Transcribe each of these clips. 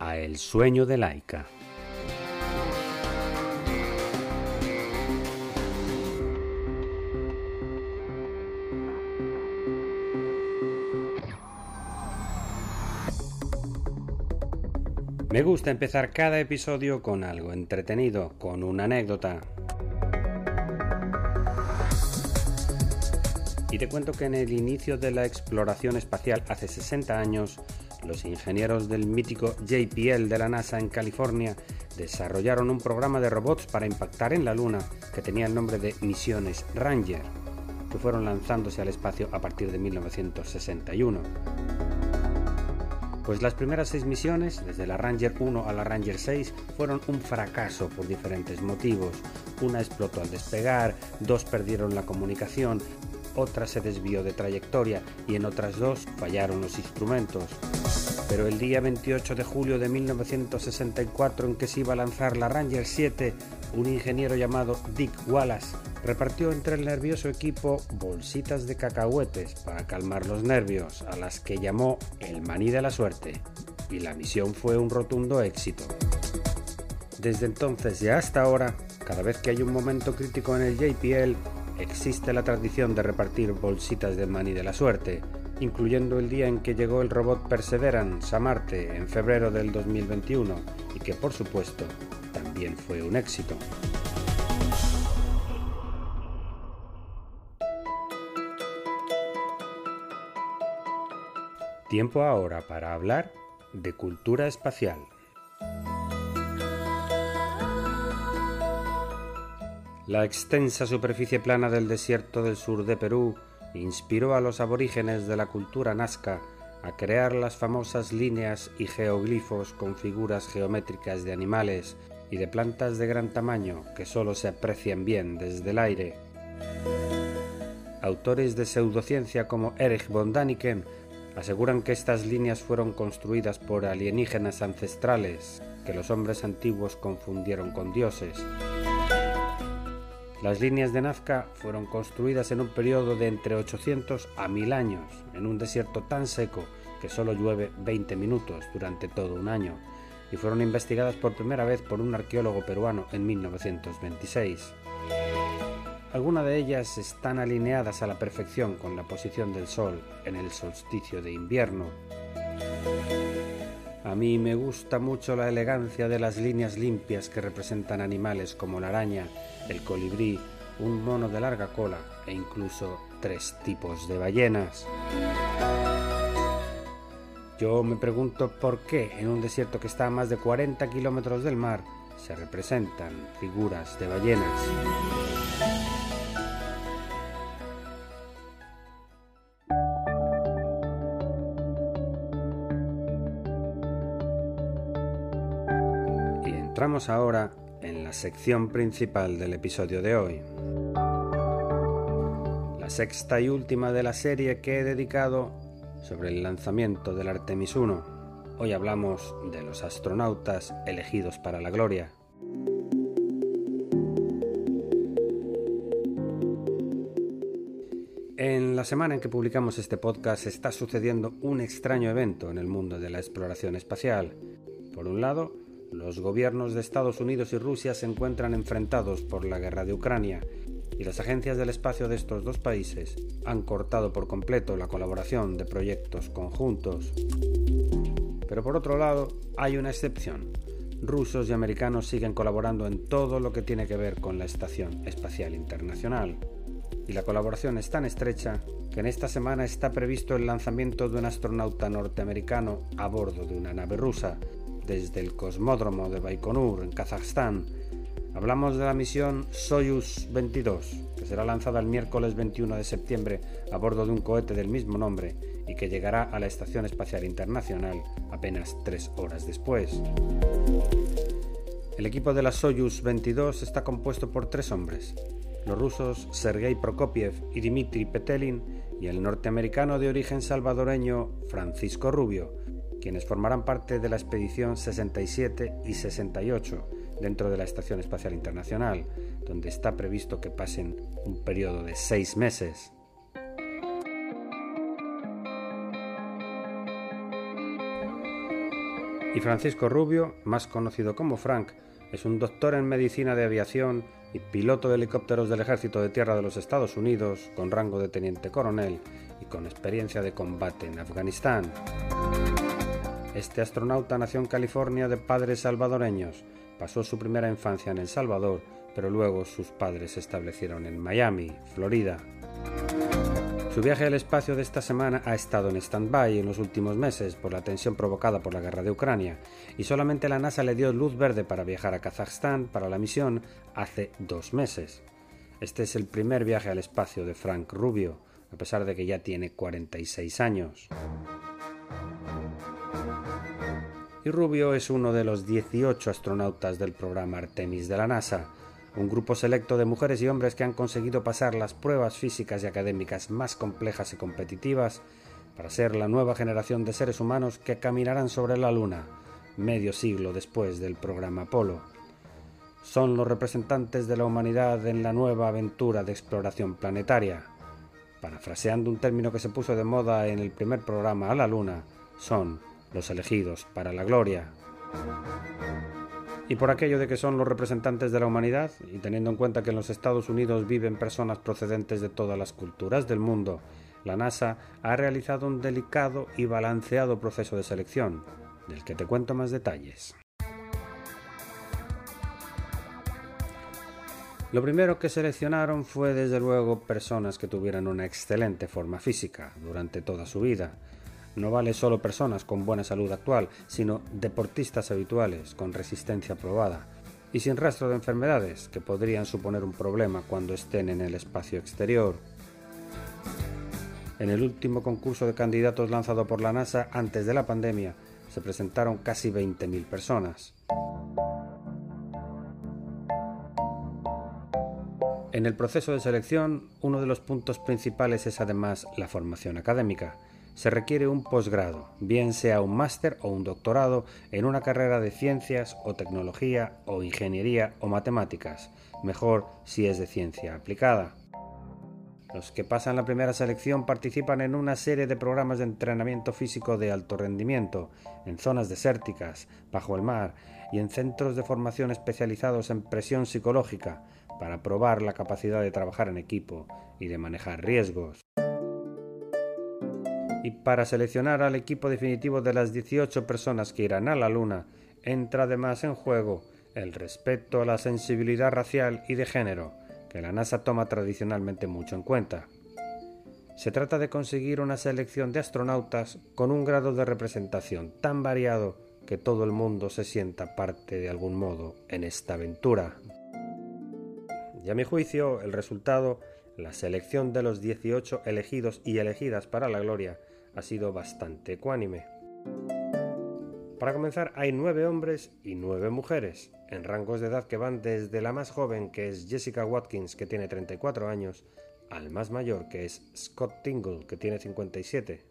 a El sueño de Laika. Me gusta empezar cada episodio con algo entretenido, con una anécdota. Y te cuento que en el inicio de la exploración espacial hace 60 años, los ingenieros del mítico JPL de la NASA en California desarrollaron un programa de robots para impactar en la Luna que tenía el nombre de Misiones Ranger, que fueron lanzándose al espacio a partir de 1961. Pues las primeras seis misiones, desde la Ranger 1 a la Ranger 6, fueron un fracaso por diferentes motivos. Una explotó al despegar, dos perdieron la comunicación, otra se desvió de trayectoria y en otras dos fallaron los instrumentos. Pero el día 28 de julio de 1964 en que se iba a lanzar la Ranger 7, un ingeniero llamado Dick Wallace repartió entre el nervioso equipo bolsitas de cacahuetes para calmar los nervios, a las que llamó el maní de la suerte, y la misión fue un rotundo éxito. Desde entonces y hasta ahora, cada vez que hay un momento crítico en el JPL, existe la tradición de repartir bolsitas de maní de la suerte, incluyendo el día en que llegó el robot Perseverance a Marte en febrero del 2021 y que por supuesto también fue un éxito. Tiempo ahora para hablar de cultura espacial. La extensa superficie plana del desierto del sur de Perú inspiró a los aborígenes de la cultura nazca a crear las famosas líneas y geoglifos con figuras geométricas de animales y de plantas de gran tamaño que solo se aprecian bien desde el aire. Autores de pseudociencia como Erich von Daniken aseguran que estas líneas fueron construidas por alienígenas ancestrales que los hombres antiguos confundieron con dioses. Las líneas de Nazca fueron construidas en un periodo de entre 800 a 1000 años, en un desierto tan seco que solo llueve 20 minutos durante todo un año, y fueron investigadas por primera vez por un arqueólogo peruano en 1926. Algunas de ellas están alineadas a la perfección con la posición del Sol en el solsticio de invierno. A mí me gusta mucho la elegancia de las líneas limpias que representan animales como la araña, el colibrí, un mono de larga cola e incluso tres tipos de ballenas. Yo me pregunto por qué en un desierto que está a más de 40 kilómetros del mar se representan figuras de ballenas. Entramos ahora en la sección principal del episodio de hoy. La sexta y última de la serie que he dedicado sobre el lanzamiento del Artemis 1. Hoy hablamos de los astronautas elegidos para la gloria. En la semana en que publicamos este podcast está sucediendo un extraño evento en el mundo de la exploración espacial. Por un lado, los gobiernos de Estados Unidos y Rusia se encuentran enfrentados por la guerra de Ucrania y las agencias del espacio de estos dos países han cortado por completo la colaboración de proyectos conjuntos. Pero por otro lado, hay una excepción. Rusos y americanos siguen colaborando en todo lo que tiene que ver con la Estación Espacial Internacional. Y la colaboración es tan estrecha que en esta semana está previsto el lanzamiento de un astronauta norteamericano a bordo de una nave rusa desde el cosmódromo de Baikonur, en Kazajstán. Hablamos de la misión Soyuz 22, que será lanzada el miércoles 21 de septiembre a bordo de un cohete del mismo nombre y que llegará a la Estación Espacial Internacional apenas tres horas después. El equipo de la Soyuz 22 está compuesto por tres hombres, los rusos Sergei Prokopiev y Dmitry Petelin y el norteamericano de origen salvadoreño Francisco Rubio, quienes formarán parte de la expedición 67 y 68 dentro de la Estación Espacial Internacional, donde está previsto que pasen un periodo de seis meses. Y Francisco Rubio, más conocido como Frank, es un doctor en medicina de aviación y piloto de helicópteros del Ejército de Tierra de los Estados Unidos, con rango de teniente coronel y con experiencia de combate en Afganistán. Este astronauta nació en California de padres salvadoreños, pasó su primera infancia en El Salvador, pero luego sus padres se establecieron en Miami, Florida. Su viaje al espacio de esta semana ha estado en stand-by en los últimos meses por la tensión provocada por la guerra de Ucrania, y solamente la NASA le dio luz verde para viajar a Kazajstán para la misión hace dos meses. Este es el primer viaje al espacio de Frank Rubio, a pesar de que ya tiene 46 años. Y Rubio es uno de los 18 astronautas del programa Artemis de la NASA, un grupo selecto de mujeres y hombres que han conseguido pasar las pruebas físicas y académicas más complejas y competitivas para ser la nueva generación de seres humanos que caminarán sobre la Luna, medio siglo después del programa Apolo. Son los representantes de la humanidad en la nueva aventura de exploración planetaria. Parafraseando un término que se puso de moda en el primer programa a la Luna, son los elegidos para la gloria. Y por aquello de que son los representantes de la humanidad, y teniendo en cuenta que en los Estados Unidos viven personas procedentes de todas las culturas del mundo, la NASA ha realizado un delicado y balanceado proceso de selección, del que te cuento más detalles. Lo primero que seleccionaron fue desde luego personas que tuvieran una excelente forma física durante toda su vida, no vale solo personas con buena salud actual, sino deportistas habituales con resistencia probada y sin rastro de enfermedades que podrían suponer un problema cuando estén en el espacio exterior. En el último concurso de candidatos lanzado por la NASA antes de la pandemia, se presentaron casi 20.000 personas. En el proceso de selección, uno de los puntos principales es además la formación académica se requiere un posgrado, bien sea un máster o un doctorado en una carrera de ciencias o tecnología o ingeniería o matemáticas, mejor si es de ciencia aplicada. Los que pasan la primera selección participan en una serie de programas de entrenamiento físico de alto rendimiento, en zonas desérticas, bajo el mar y en centros de formación especializados en presión psicológica, para probar la capacidad de trabajar en equipo y de manejar riesgos y para seleccionar al equipo definitivo de las 18 personas que irán a la Luna, entra además en juego el respeto a la sensibilidad racial y de género, que la NASA toma tradicionalmente mucho en cuenta. Se trata de conseguir una selección de astronautas con un grado de representación tan variado que todo el mundo se sienta parte de algún modo en esta aventura. Y a mi juicio, el resultado, la selección de los 18 elegidos y elegidas para la gloria, ha sido bastante ecuánime. Para comenzar, hay nueve hombres y nueve mujeres, en rangos de edad que van desde la más joven, que es Jessica Watkins, que tiene 34 años, al más mayor, que es Scott Tingle, que tiene 57.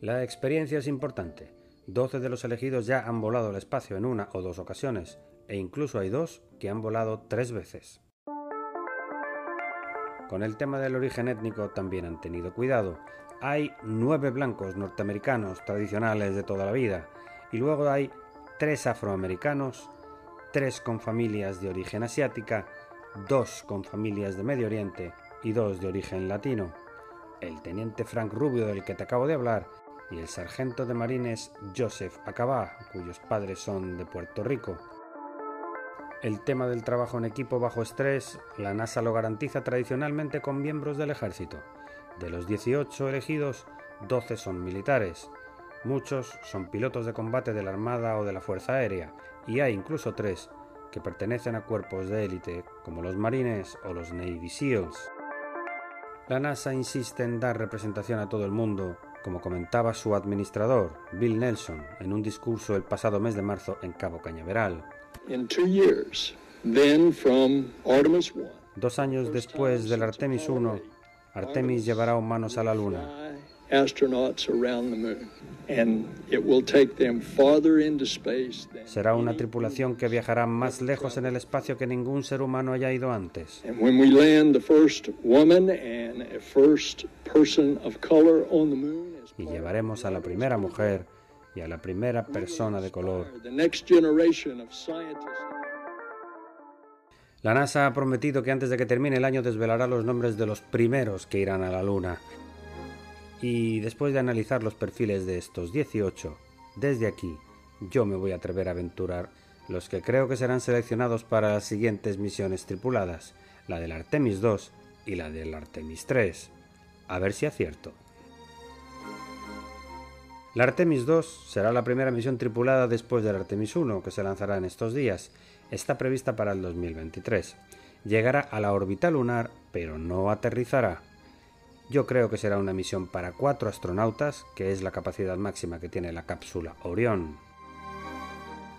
La experiencia es importante. 12 de los elegidos ya han volado al espacio en una o dos ocasiones, e incluso hay dos que han volado tres veces. Con el tema del origen étnico también han tenido cuidado, hay nueve blancos norteamericanos tradicionales de toda la vida y luego hay tres afroamericanos, tres con familias de origen asiática, dos con familias de Medio Oriente y dos de origen latino. El teniente Frank Rubio del que te acabo de hablar y el sargento de marines Joseph Acabá, cuyos padres son de Puerto Rico. El tema del trabajo en equipo bajo estrés, la NASA lo garantiza tradicionalmente con miembros del ejército. De los 18 elegidos, 12 son militares. Muchos son pilotos de combate de la Armada o de la Fuerza Aérea, y hay incluso tres que pertenecen a cuerpos de élite como los Marines o los Navy SEALs. La NASA insiste en dar representación a todo el mundo, como comentaba su administrador, Bill Nelson, en un discurso el pasado mes de marzo en Cabo Cañaveral. Dos años después del Artemis 1, Artemis llevará humanos a la Luna. Será una tripulación que viajará más lejos en el espacio que ningún ser humano haya ido antes. Y llevaremos a la primera mujer y a la primera persona de color. La NASA ha prometido que antes de que termine el año desvelará los nombres de los primeros que irán a la Luna. Y después de analizar los perfiles de estos 18, desde aquí yo me voy a atrever a aventurar los que creo que serán seleccionados para las siguientes misiones tripuladas, la del Artemis 2 y la del Artemis 3. A ver si acierto. La Artemis 2 será la primera misión tripulada después del Artemis 1, que se lanzará en estos días. Está prevista para el 2023. Llegará a la órbita lunar, pero no aterrizará. Yo creo que será una misión para cuatro astronautas, que es la capacidad máxima que tiene la cápsula Orión.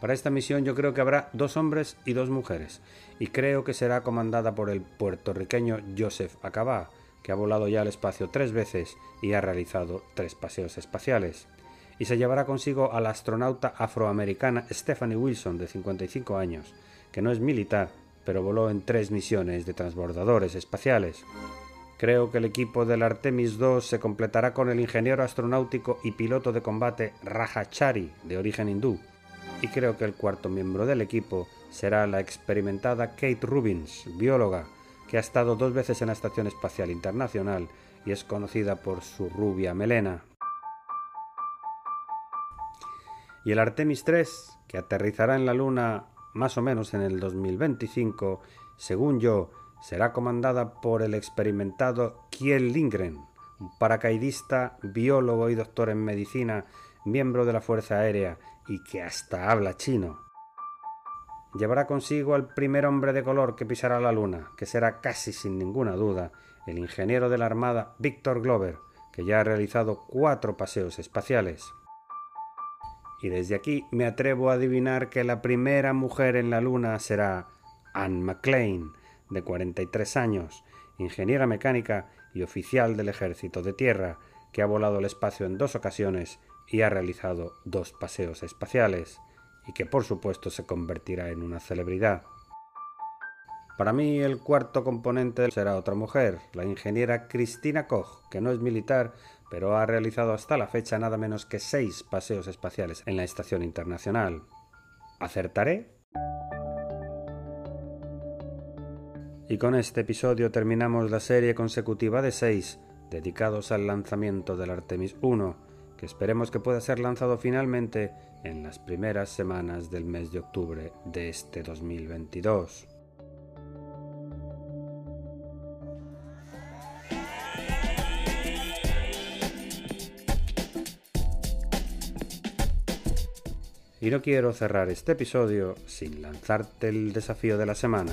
Para esta misión yo creo que habrá dos hombres y dos mujeres, y creo que será comandada por el puertorriqueño Joseph Acabá, que ha volado ya al espacio tres veces y ha realizado tres paseos espaciales. Y se llevará consigo a la astronauta afroamericana Stephanie Wilson, de 55 años, que no es militar, pero voló en tres misiones de transbordadores espaciales. Creo que el equipo del Artemis II se completará con el ingeniero astronáutico y piloto de combate Raja Chari, de origen hindú, y creo que el cuarto miembro del equipo será la experimentada Kate Rubins, bióloga, que ha estado dos veces en la Estación Espacial Internacional y es conocida por su rubia melena. Y el Artemis III, que aterrizará en la Luna más o menos en el 2025, según yo, será comandada por el experimentado Kiel Lindgren, un paracaidista, biólogo y doctor en medicina, miembro de la Fuerza Aérea y que hasta habla chino. Llevará consigo al primer hombre de color que pisará la Luna, que será casi sin ninguna duda el ingeniero de la Armada Victor Glover, que ya ha realizado cuatro paseos espaciales. Y desde aquí me atrevo a adivinar que la primera mujer en la Luna será Anne McLean, de 43 años, ingeniera mecánica y oficial del Ejército de Tierra, que ha volado el espacio en dos ocasiones y ha realizado dos paseos espaciales, y que por supuesto se convertirá en una celebridad. Para mí el cuarto componente será otra mujer, la ingeniera Cristina Koch, que no es militar, pero ha realizado hasta la fecha nada menos que seis paseos espaciales en la Estación Internacional. ¿Acertaré? Y con este episodio terminamos la serie consecutiva de seis dedicados al lanzamiento del Artemis 1, que esperemos que pueda ser lanzado finalmente en las primeras semanas del mes de octubre de este 2022. Y no quiero cerrar este episodio sin lanzarte el desafío de la semana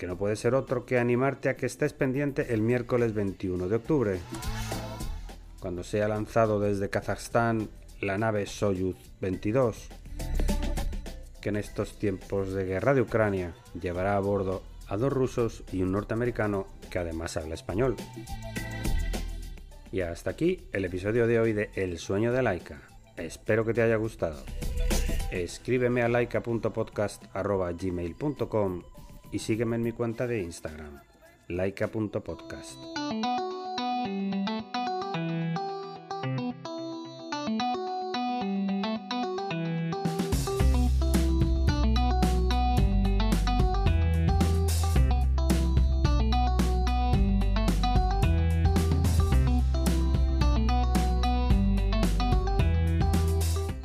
que no puede ser otro que animarte a que estés pendiente el miércoles 21 de octubre, cuando sea lanzado desde Kazajstán la nave Soyuz 22, que en estos tiempos de guerra de Ucrania llevará a bordo a dos rusos y un norteamericano que además habla español. Y hasta aquí el episodio de hoy de El sueño de Laika. Espero que te haya gustado. Escríbeme a laika.podcast.gmail.com y sígueme en mi cuenta de Instagram, laika.podcast.